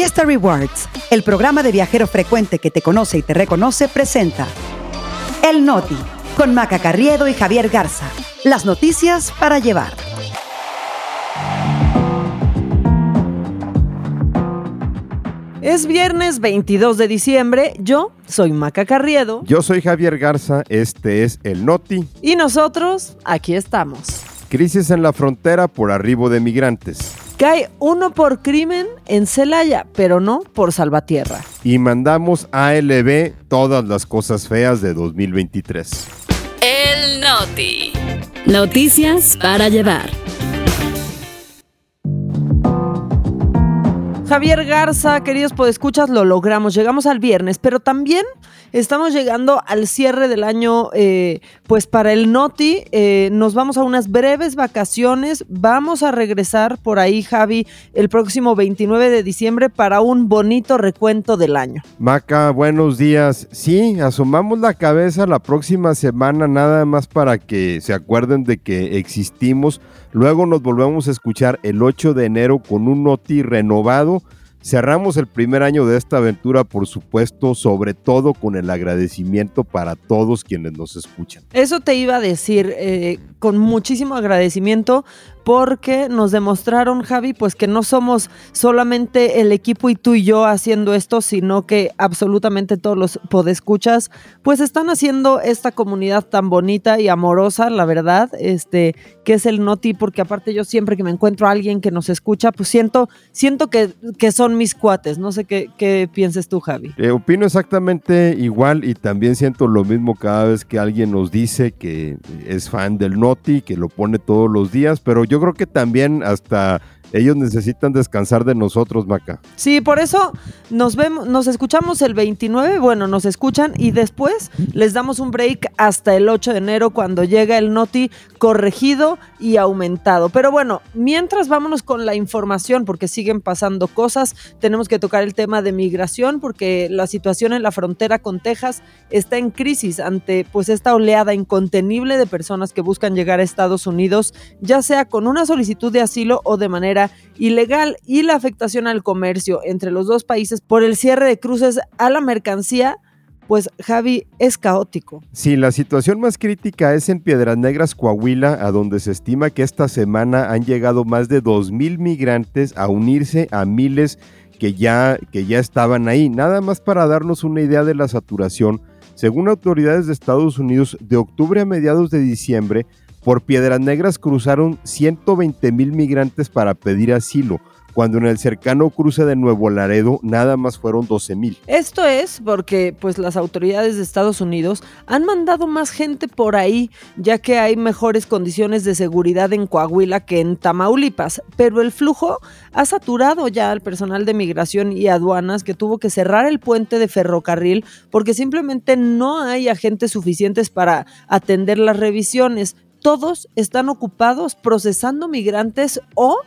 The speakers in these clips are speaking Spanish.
Fiesta Rewards, el programa de viajero frecuente que te conoce y te reconoce, presenta El Noti, con Maca Carriedo y Javier Garza. Las noticias para llevar. Es viernes 22 de diciembre, yo soy Maca Carriedo. Yo soy Javier Garza, este es El Noti. Y nosotros, aquí estamos. Crisis en la frontera por arribo de migrantes. Cae uno por crimen en Celaya, pero no por Salvatierra. Y mandamos a LB todas las cosas feas de 2023. El Noti. Noticias para llevar. Javier Garza, queridos podescuchas, lo logramos. Llegamos al viernes, pero también estamos llegando al cierre del año, eh, pues para el Noti. Eh, nos vamos a unas breves vacaciones. Vamos a regresar por ahí, Javi, el próximo 29 de diciembre para un bonito recuento del año. Maca, buenos días. Sí, asomamos la cabeza la próxima semana, nada más para que se acuerden de que existimos. Luego nos volvemos a escuchar el 8 de enero con un Noti renovado Cerramos el primer año de esta aventura, por supuesto, sobre todo con el agradecimiento para todos quienes nos escuchan. Eso te iba a decir, eh, con muchísimo agradecimiento, porque nos demostraron, Javi, pues que no somos solamente el equipo y tú y yo haciendo esto, sino que absolutamente todos los podescuchas, pues están haciendo esta comunidad tan bonita y amorosa, la verdad, este, que es el Noti, porque aparte yo siempre que me encuentro a alguien que nos escucha, pues siento, siento que, que son mis cuates. No sé qué, qué pienses tú, Javi. Eh, opino exactamente igual y también siento lo mismo cada vez que alguien nos dice que es fan del Noti, que lo pone todos los días, pero yo creo que también hasta ellos necesitan descansar de nosotros, Maca. Sí, por eso nos vemos, nos escuchamos el 29, bueno, nos escuchan y después les damos un break hasta el 8 de enero cuando llega el Noti corregido y aumentado. Pero bueno, mientras vámonos con la información porque siguen pasando cosas, tenemos que tocar el tema de migración porque la situación en la frontera con Texas está en crisis ante pues esta oleada incontenible de personas que buscan llegar a Estados Unidos, ya sea con una solicitud de asilo o de manera ilegal y la afectación al comercio entre los dos países por el cierre de cruces a la mercancía, pues Javi es caótico. Sí, la situación más crítica es en Piedras Negras, Coahuila, a donde se estima que esta semana han llegado más de 2.000 migrantes a unirse a miles que ya, que ya estaban ahí. Nada más para darnos una idea de la saturación, según autoridades de Estados Unidos, de octubre a mediados de diciembre por Piedras Negras cruzaron 120 mil migrantes para pedir asilo, cuando en el cercano cruce de Nuevo Laredo nada más fueron 12 mil. Esto es porque pues las autoridades de Estados Unidos han mandado más gente por ahí, ya que hay mejores condiciones de seguridad en Coahuila que en Tamaulipas, pero el flujo ha saturado ya al personal de migración y aduanas que tuvo que cerrar el puente de ferrocarril porque simplemente no hay agentes suficientes para atender las revisiones todos están ocupados procesando migrantes o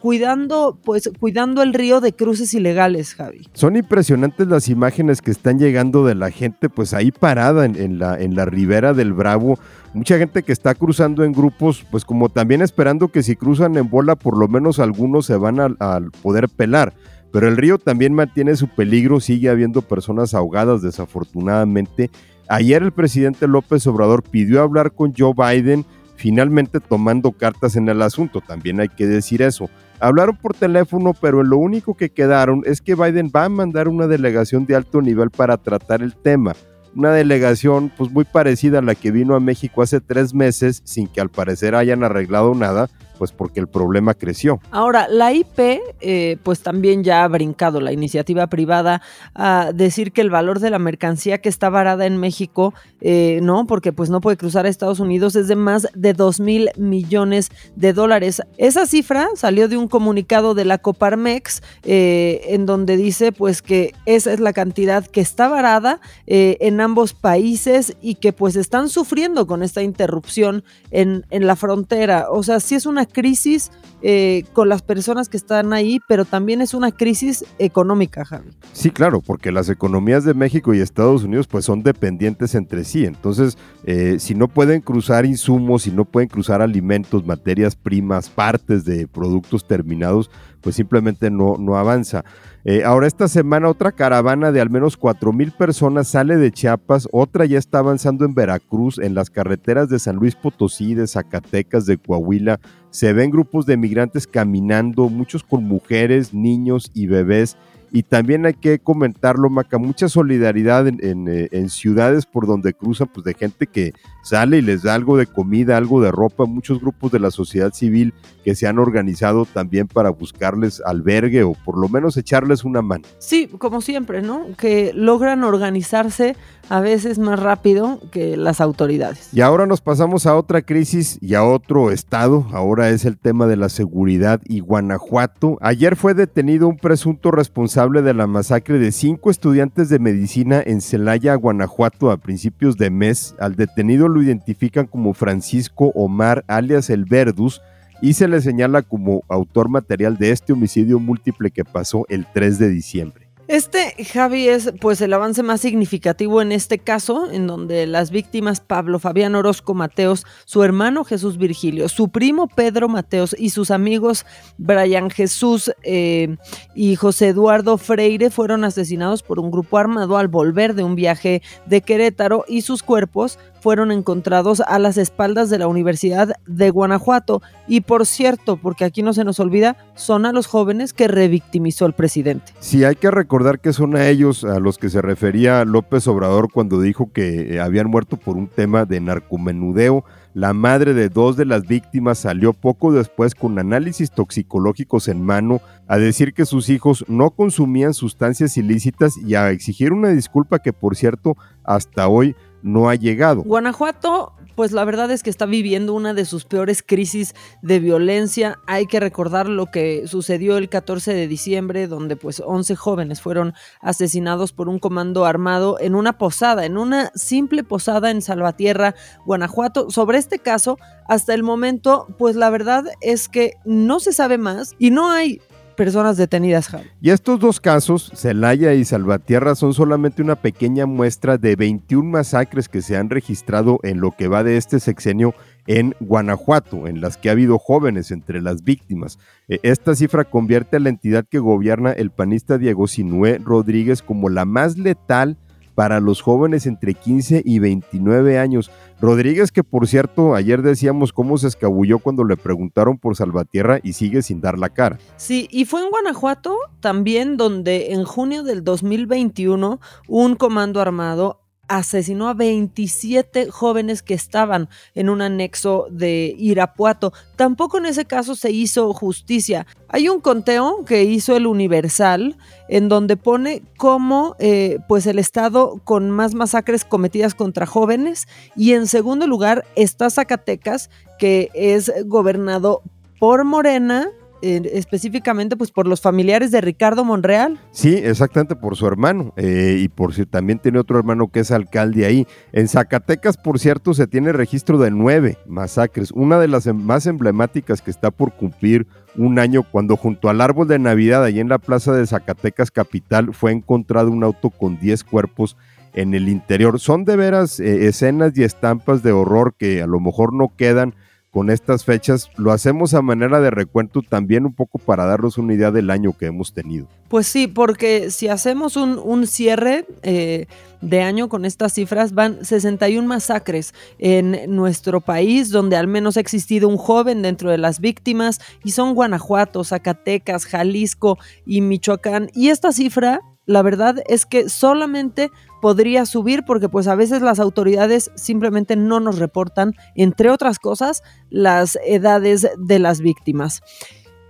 cuidando, pues, cuidando el río de cruces ilegales, Javi. Son impresionantes las imágenes que están llegando de la gente, pues ahí parada en, la, en la ribera del Bravo. Mucha gente que está cruzando en grupos, pues como también esperando que si cruzan en bola, por lo menos algunos se van a poder pelar. Pero el río también mantiene su peligro, sigue habiendo personas ahogadas desafortunadamente. Ayer el presidente López Obrador pidió hablar con Joe Biden finalmente tomando cartas en el asunto, también hay que decir eso. Hablaron por teléfono, pero lo único que quedaron es que Biden va a mandar una delegación de alto nivel para tratar el tema. Una delegación pues muy parecida a la que vino a México hace tres meses sin que al parecer hayan arreglado nada, pues porque el problema creció. Ahora, la IP, eh, pues también ya ha brincado la iniciativa privada a decir que el valor de la mercancía que está varada en México, eh, no, porque pues no puede cruzar a Estados Unidos, es de más de 2 mil millones de dólares. Esa cifra salió de un comunicado de la Coparmex, eh, en donde dice pues que esa es la cantidad que está varada en ambos países y que pues están sufriendo con esta interrupción en, en la frontera. O sea, sí es una crisis eh, con las personas que están ahí, pero también es una crisis económica, Javi. Sí, claro, porque las economías de México y Estados Unidos pues son dependientes entre sí. Entonces, eh, si no pueden cruzar insumos, si no pueden cruzar alimentos, materias primas, partes de productos terminados, pues simplemente no, no avanza. Eh, ahora esta semana otra caravana de al menos cuatro mil personas sale de Chiapas, otra ya está avanzando en Veracruz, en las carreteras de San Luis Potosí, de Zacatecas, de Coahuila. Se ven grupos de migrantes caminando, muchos con mujeres, niños y bebés y también hay que comentarlo, Maca, mucha solidaridad en, eh, ciudades por donde cruzan, pues de gente que sale y les da algo de comida, algo de ropa, muchos grupos de la sociedad civil que se han organizado también para buscarles albergue o por lo menos echarles una mano. Sí, como siempre, ¿no? Que logran organizarse a veces más rápido que las autoridades. Y ahora nos pasamos a otra crisis y a otro estado. Ahora es el tema de la seguridad y Guanajuato. Ayer fue detenido un presunto responsable de la masacre de cinco estudiantes de medicina en Celaya, Guanajuato, a principios de mes. Al detenido lo identifican como Francisco Omar, alias El Verdus, y se le señala como autor material de este homicidio múltiple que pasó el 3 de diciembre. Este, Javi, es pues el avance más significativo en este caso, en donde las víctimas Pablo Fabián Orozco Mateos, su hermano Jesús Virgilio, su primo Pedro Mateos y sus amigos Brian Jesús eh, y José Eduardo Freire fueron asesinados por un grupo armado al volver de un viaje de Querétaro y sus cuerpos fueron encontrados a las espaldas de la Universidad de Guanajuato. Y por cierto, porque aquí no se nos olvida, son a los jóvenes que revictimizó el presidente. Sí, hay que recordar que son a ellos a los que se refería López Obrador cuando dijo que eh, habían muerto por un tema de narcomenudeo. La madre de dos de las víctimas salió poco después con análisis toxicológicos en mano a decir que sus hijos no consumían sustancias ilícitas y a exigir una disculpa que por cierto hasta hoy no ha llegado. Guanajuato, pues la verdad es que está viviendo una de sus peores crisis de violencia. Hay que recordar lo que sucedió el 14 de diciembre, donde pues 11 jóvenes fueron asesinados por un comando armado en una posada, en una simple posada en Salvatierra, Guanajuato. Sobre este caso, hasta el momento, pues la verdad es que no se sabe más y no hay personas detenidas, Y estos dos casos, Celaya y Salvatierra, son solamente una pequeña muestra de 21 masacres que se han registrado en lo que va de este sexenio en Guanajuato, en las que ha habido jóvenes entre las víctimas. E, esta cifra convierte a la entidad que gobierna el panista Diego Sinué Rodríguez como la más letal para los jóvenes entre 15 y 29 años. Rodríguez, que por cierto, ayer decíamos cómo se escabulló cuando le preguntaron por Salvatierra y sigue sin dar la cara. Sí, y fue en Guanajuato también donde en junio del 2021 un comando armado asesinó a 27 jóvenes que estaban en un anexo de Irapuato. Tampoco en ese caso se hizo justicia. Hay un conteo que hizo el Universal en donde pone cómo eh, pues el estado con más masacres cometidas contra jóvenes y en segundo lugar está Zacatecas que es gobernado por Morena específicamente pues por los familiares de Ricardo Monreal. Sí, exactamente por su hermano eh, y por si también tiene otro hermano que es alcalde ahí. En Zacatecas, por cierto, se tiene registro de nueve masacres. Una de las em, más emblemáticas que está por cumplir un año cuando junto al árbol de Navidad ahí en la plaza de Zacatecas capital fue encontrado un auto con diez cuerpos en el interior. Son de veras eh, escenas y estampas de horror que a lo mejor no quedan con estas fechas. Lo hacemos a manera de recuento también un poco para darnos una idea del año que hemos tenido. Pues sí, porque si hacemos un, cierre eh, de año con estas cifras, van 61 masacres en nuestro país, donde al menos ha existido un joven dentro de las víctimas, y son Guanajuato, Zacatecas, Jalisco y Michoacán. Y esta cifra la verdad es que solamente podría subir porque pues a veces las autoridades simplemente no nos reportan, entre otras cosas, las edades de las víctimas.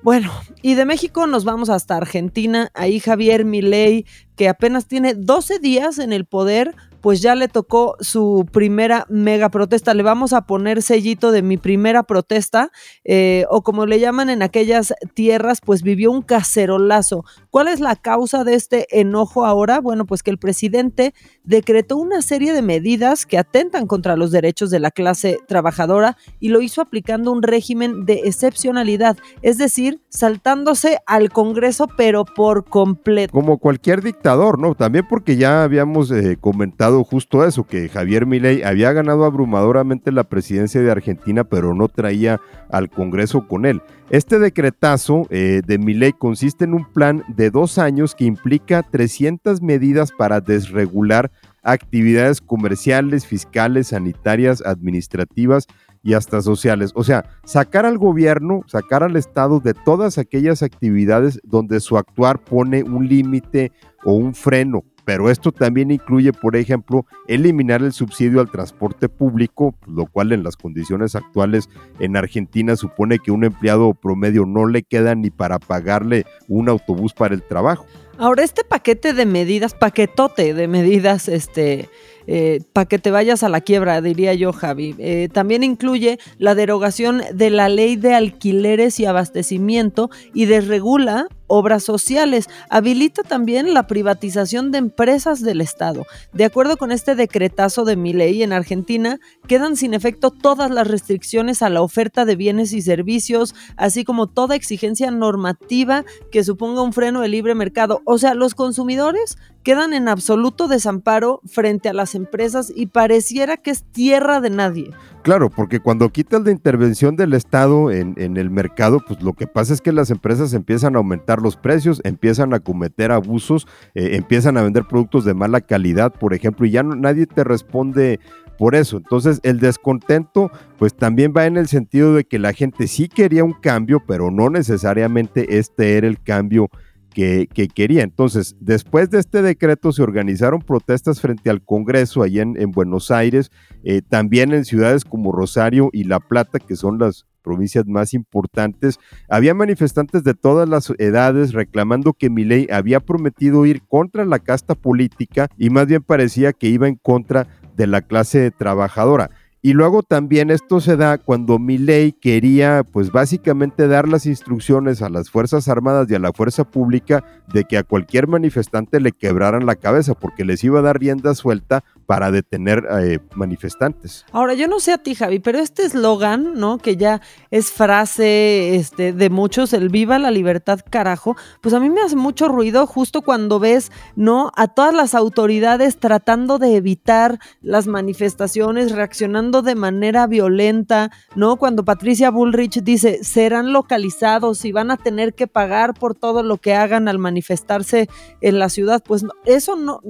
Bueno, y de México nos vamos hasta Argentina. Ahí Javier Milei, que apenas tiene 12 días en el poder, pues ya le tocó su primera mega protesta. Le vamos a poner sellito de mi primera protesta, eh, o como le llaman en aquellas tierras, pues vivió un cacerolazo. ¿Cuál es la causa de este enojo ahora? Bueno, pues que el presidente decretó una serie de medidas que atentan contra los derechos de la clase trabajadora y lo hizo aplicando un régimen de excepcionalidad, es decir, saltándose al Congreso, pero por completo. Como cualquier dictador, ¿no? También porque ya habíamos eh, comentado justo eso, que Javier Milei había ganado abrumadoramente la presidencia de Argentina, pero no traía al Congreso con él. Este decretazo eh, de Milei consiste en un plan de dos años que implica 300 medidas para desregular actividades comerciales, fiscales, sanitarias, administrativas y hasta sociales. O sea, sacar al gobierno, sacar al Estado de todas aquellas actividades donde su actuar pone un límite o un freno pero esto también incluye, por ejemplo, eliminar el subsidio al transporte público, lo cual en las condiciones actuales en Argentina supone que un empleado promedio no le queda ni para pagarle un autobús para el trabajo. Ahora, este paquete de medidas, paquetote de medidas, este, eh, para que te vayas a la quiebra, diría yo, Javi. Eh, también incluye la derogación de la ley de alquileres y abastecimiento y desregula obras sociales. Habilita también la privatización de empresas del Estado. De acuerdo con este decretazo de mi ley en Argentina, quedan sin efecto todas las restricciones a la oferta de bienes y servicios, así como toda exigencia normativa que suponga un freno de libre mercado. O sea, los consumidores quedan en absoluto desamparo frente a las empresas y pareciera que es tierra de nadie. Claro, porque cuando quitas la intervención del Estado en, el mercado, pues lo que pasa es que las empresas empiezan a aumentar los precios, empiezan a cometer abusos, eh, empiezan a vender productos de mala calidad, por ejemplo, y ya nadie te responde por eso. Entonces el descontento pues también va en el sentido de que la gente sí quería un cambio, pero no necesariamente este era el cambio que, quería. Entonces, después de este decreto se organizaron protestas frente al Congreso allá en, Buenos Aires, eh, también en ciudades como Rosario y La Plata, que son las provincias más importantes. Había manifestantes de todas las edades reclamando que Milei había prometido ir contra la casta política y más bien parecía que iba en contra de la clase trabajadora. Y luego también esto se da cuando Milei quería, pues básicamente dar las instrucciones a las Fuerzas Armadas y a la Fuerza Pública de que a cualquier manifestante le quebraran la cabeza, porque les iba a dar rienda suelta para detener eh, manifestantes. Ahora, yo no sé a ti, Javi, pero este eslogan, ¿no? Que ya es frase este, de muchos, el viva la libertad, carajo, pues a mí me hace mucho ruido justo cuando ves, ¿no? A todas las autoridades tratando de evitar las manifestaciones, reaccionando de manera violenta, ¿no? Cuando Patricia Bullrich dice, serán localizados y van a tener que pagar por todo lo que hagan al manifestarse en la ciudad, pues eso no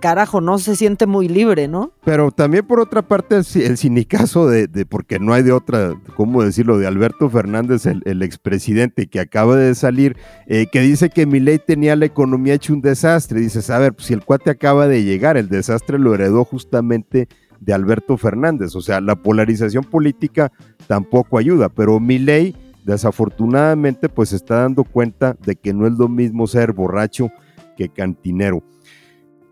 carajo, no se siente muy libre, ¿no? Pero también por otra parte el, el sinicazo de, porque no hay de otra, ¿cómo decirlo?, de Alberto Fernández, el, expresidente que acaba de salir, eh, que dice que Milei tenía la economía hecho un desastre. Dices, a ver, pues, si el cuate acaba de llegar, el desastre lo heredó justamente de Alberto Fernández. O sea, la polarización política tampoco ayuda, pero Milei desafortunadamente pues está dando cuenta de que no es lo mismo ser borracho que cantinero.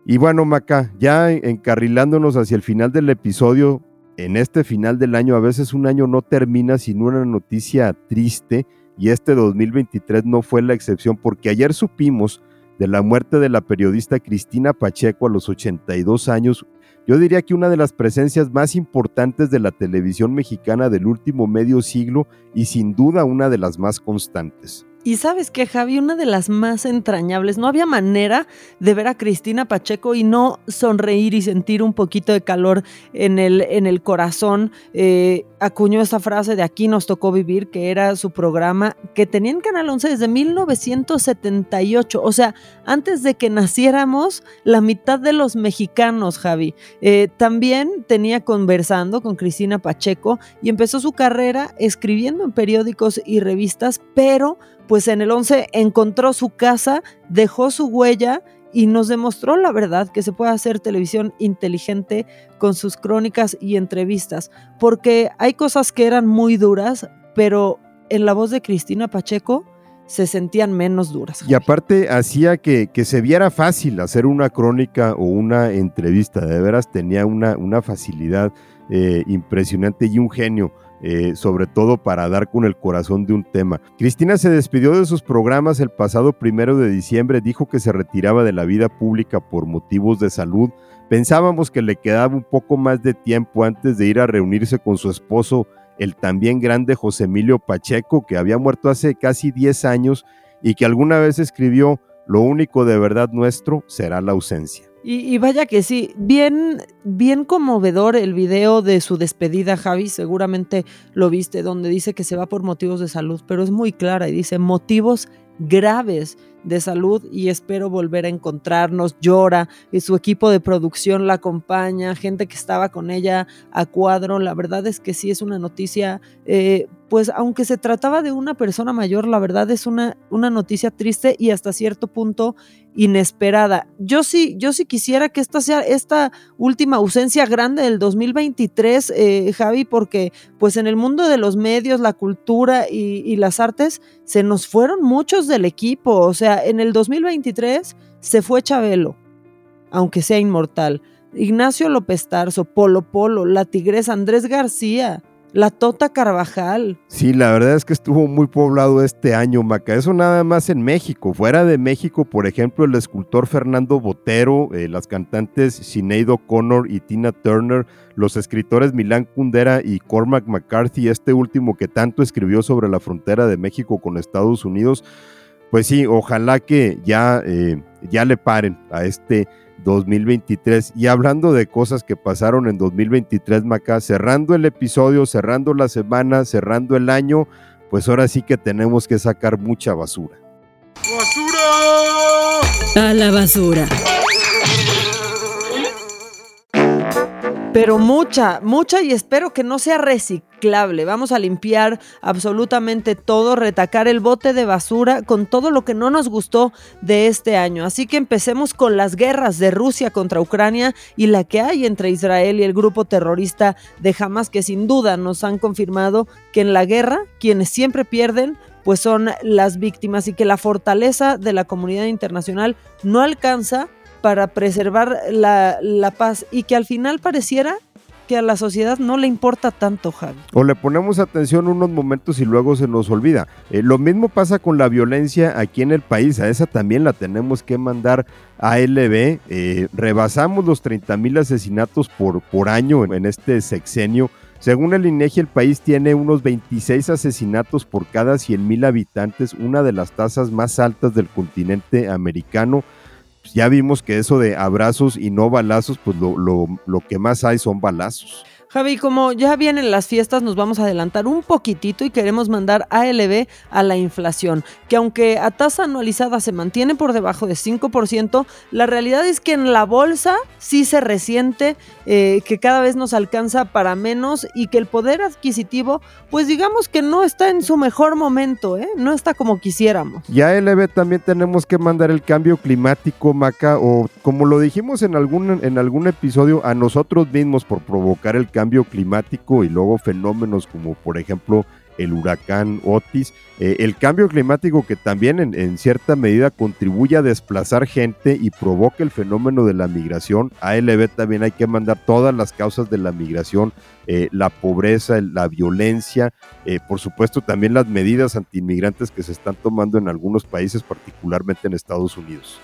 Y bueno, Maca, ya encarrilándonos hacia el final del episodio, en este final del año, a veces un año no termina sin una noticia triste y este 2023 no fue la excepción porque ayer supimos de la muerte de la periodista Cristina Pacheco a los 82 años. Yo diría que una de las presencias más importantes de la televisión mexicana del último medio siglo y sin duda una de las más constantes. Y sabes que Javi, una de las más entrañables, no había manera de ver a Cristina Pacheco y no sonreír y sentir un poquito de calor en el, en el corazón. Eh, acuñó esa frase de aquí nos tocó vivir, que era su programa que tenía en Canal 11 desde 1978, o sea, antes de que naciéramos la mitad de los mexicanos, Javi. Eh, también tenía conversando con Cristina Pacheco y empezó su carrera escribiendo en periódicos y revistas, pero pues en el 11 encontró su casa, dejó su huella y nos demostró la verdad que se puede hacer televisión inteligente con sus crónicas y entrevistas, porque hay cosas que eran muy duras, pero en la voz de Cristina Pacheco se sentían menos duras. Y aparte hacía que, que, se viera fácil hacer una crónica o una entrevista, de veras tenía una, una facilidad eh, impresionante y un genio. Eh, sobre todo para dar con el corazón de un tema. Cristina se despidió de sus programas el pasado primero de diciembre, dijo que se retiraba de la vida pública por motivos de salud. Pensábamos que le quedaba un poco más de tiempo antes de ir a reunirse con su esposo, el también grande José Emilio Pacheco, que había muerto hace casi 10 años y que alguna vez escribió, lo único de verdad nuestro será la ausencia. Y, vaya que sí, bien, bien conmovedor el video de su despedida, Javi, seguramente lo viste, donde dice que se va por motivos de salud, pero es muy clara y dice motivos graves de salud y espero volver a encontrarnos. Llora y su equipo de producción la acompaña, gente que estaba con ella a cuadro. La verdad es que sí es una noticia, eh, pues aunque se trataba de una persona mayor, la verdad es una, una noticia triste y hasta cierto punto inesperada. Yo sí, yo sí quisiera que esta sea esta última ausencia grande del 2023, eh, Javi, porque pues en el mundo de los medios, la cultura y, y las artes se nos fueron muchos del equipo, o sea, en el 2023 se fue Chabelo, aunque sea inmortal. Ignacio López Tarso, Polo Polo, la tigresa Andrés García, la Tota Carvajal. Sí, la verdad es que estuvo muy poblado este año, Maca. Eso nada más en México. Fuera de México, por ejemplo, el escultor Fernando Botero, eh, las cantantes Sinead O'Connor y Tina Turner, los escritores Milán Kundera y Cormac McCarthy, este último que tanto escribió sobre la frontera de México con Estados Unidos pues sí, ojalá que ya, eh, ya le paren a este 2023. Y hablando de cosas que pasaron en 2023, Maca, cerrando el episodio, cerrando la semana, cerrando el año, pues ahora sí que tenemos que sacar mucha basura. ¡Basura! A la basura. Pero mucha, mucha y espero que no sea reciclable. Vamos a limpiar absolutamente todo, retacar el bote de basura con todo lo que no nos gustó de este año. Así que empecemos con las guerras de Rusia contra Ucrania y la que hay entre Israel y el grupo terrorista de Hamas que sin duda nos han confirmado que en la guerra quienes siempre pierden pues son las víctimas y que la fortaleza de la comunidad internacional no alcanza para preservar la, paz y que al final pareciera que a la sociedad no le importa tanto, Javi. O le ponemos atención unos momentos y luego se nos olvida. Eh, lo mismo pasa con la violencia aquí en el país, a esa también la tenemos que mandar a LB. Eh, rebasamos los 30 mil asesinatos por, por año en, este sexenio. Según el INEGI, el país tiene unos 26 asesinatos por cada 100 mil habitantes, una de las tasas más altas del continente americano ya vimos que eso de abrazos y no balazos, pues lo, lo, lo que más hay son balazos. Javi, como ya vienen las fiestas, nos vamos a adelantar un poquitito y queremos mandar ALB a la inflación, que aunque a tasa anualizada se mantiene por debajo de 5%, la realidad es que en la bolsa sí se resiente, eh, que cada vez nos alcanza para menos y que el poder adquisitivo, pues digamos que no está en su mejor momento, ¿eh? no está como quisiéramos. Y ALB también tenemos que mandar el cambio climático, Maca, o como lo dijimos en algún, en algún episodio, a nosotros mismos por provocar el cambio cambio climático y luego fenómenos como por ejemplo el huracán Otis, eh, el cambio climático que también en, cierta medida contribuye a desplazar gente y provoca el fenómeno de la migración. A ALB también hay que mandar todas las causas de la migración, eh, la pobreza, la violencia, eh, por supuesto también las medidas antiinmigrantes que se están tomando en algunos países, particularmente en Estados Unidos.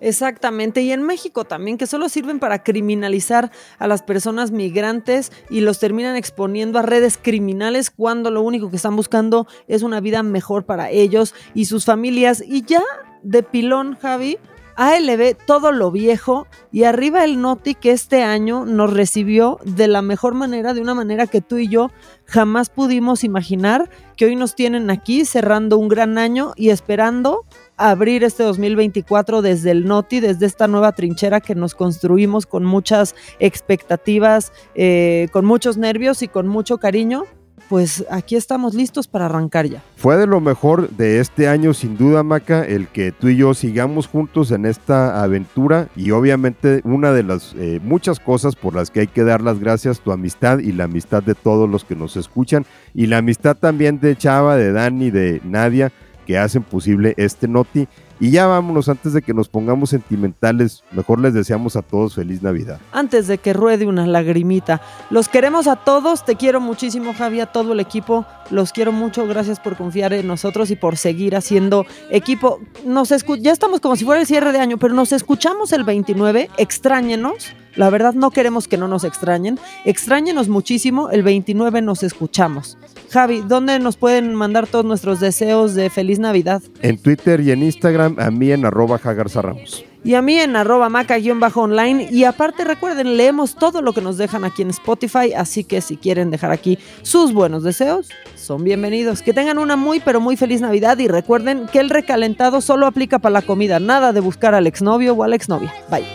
Exactamente, y en México también, que solo sirven para criminalizar a las personas migrantes y los terminan exponiendo a redes criminales cuando lo único que están buscando es una vida mejor para ellos y sus familias. Y ya de pilón, Javi, ALB todo lo viejo y arriba el Noti que este año nos recibió de la mejor manera, de una manera que tú y yo jamás pudimos imaginar, que hoy nos tienen aquí cerrando un gran año y esperando abrir este 2024 desde el Noti, desde esta nueva trinchera que nos construimos con muchas expectativas, eh, con muchos nervios y con mucho cariño pues aquí estamos listos para arrancar ya. Fue de lo mejor de este año, sin duda, Maca, el que tú y yo sigamos juntos en esta aventura y obviamente una de las eh, muchas cosas por las que hay que dar las gracias, tu amistad y la amistad de todos los que nos escuchan y la amistad también de Chava, de Dani, de Nadia que hacen posible este Noti. Y ya vámonos, antes de que nos pongamos sentimentales, mejor les deseamos a todos feliz Navidad. Antes de que ruede una lagrimita. Los queremos a todos, te quiero muchísimo Javi, a todo el equipo, los quiero mucho, gracias por confiar en nosotros y por seguir haciendo equipo. Nos ya estamos como si fuera el cierre de año, pero nos escuchamos el 29, extrañenos. La verdad no queremos que no nos extrañen. Extrañenos muchísimo, el 29 nos escuchamos. Javi, ¿dónde nos pueden mandar todos nuestros deseos de feliz Navidad? En Twitter y en Instagram, a mí en arroba Ramos. Y a mí en arroba maca-online. Y aparte recuerden, leemos todo lo que nos dejan aquí en Spotify, así que si quieren dejar aquí sus buenos deseos, son bienvenidos. Que tengan una muy pero muy feliz Navidad y recuerden que el recalentado solo aplica para la comida, nada de buscar al exnovio o a la exnovia. Bye.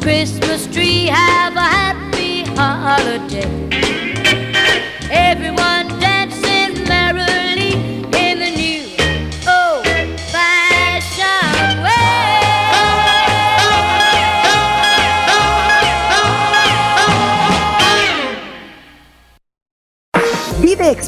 Christmas tree. Have a happy holiday.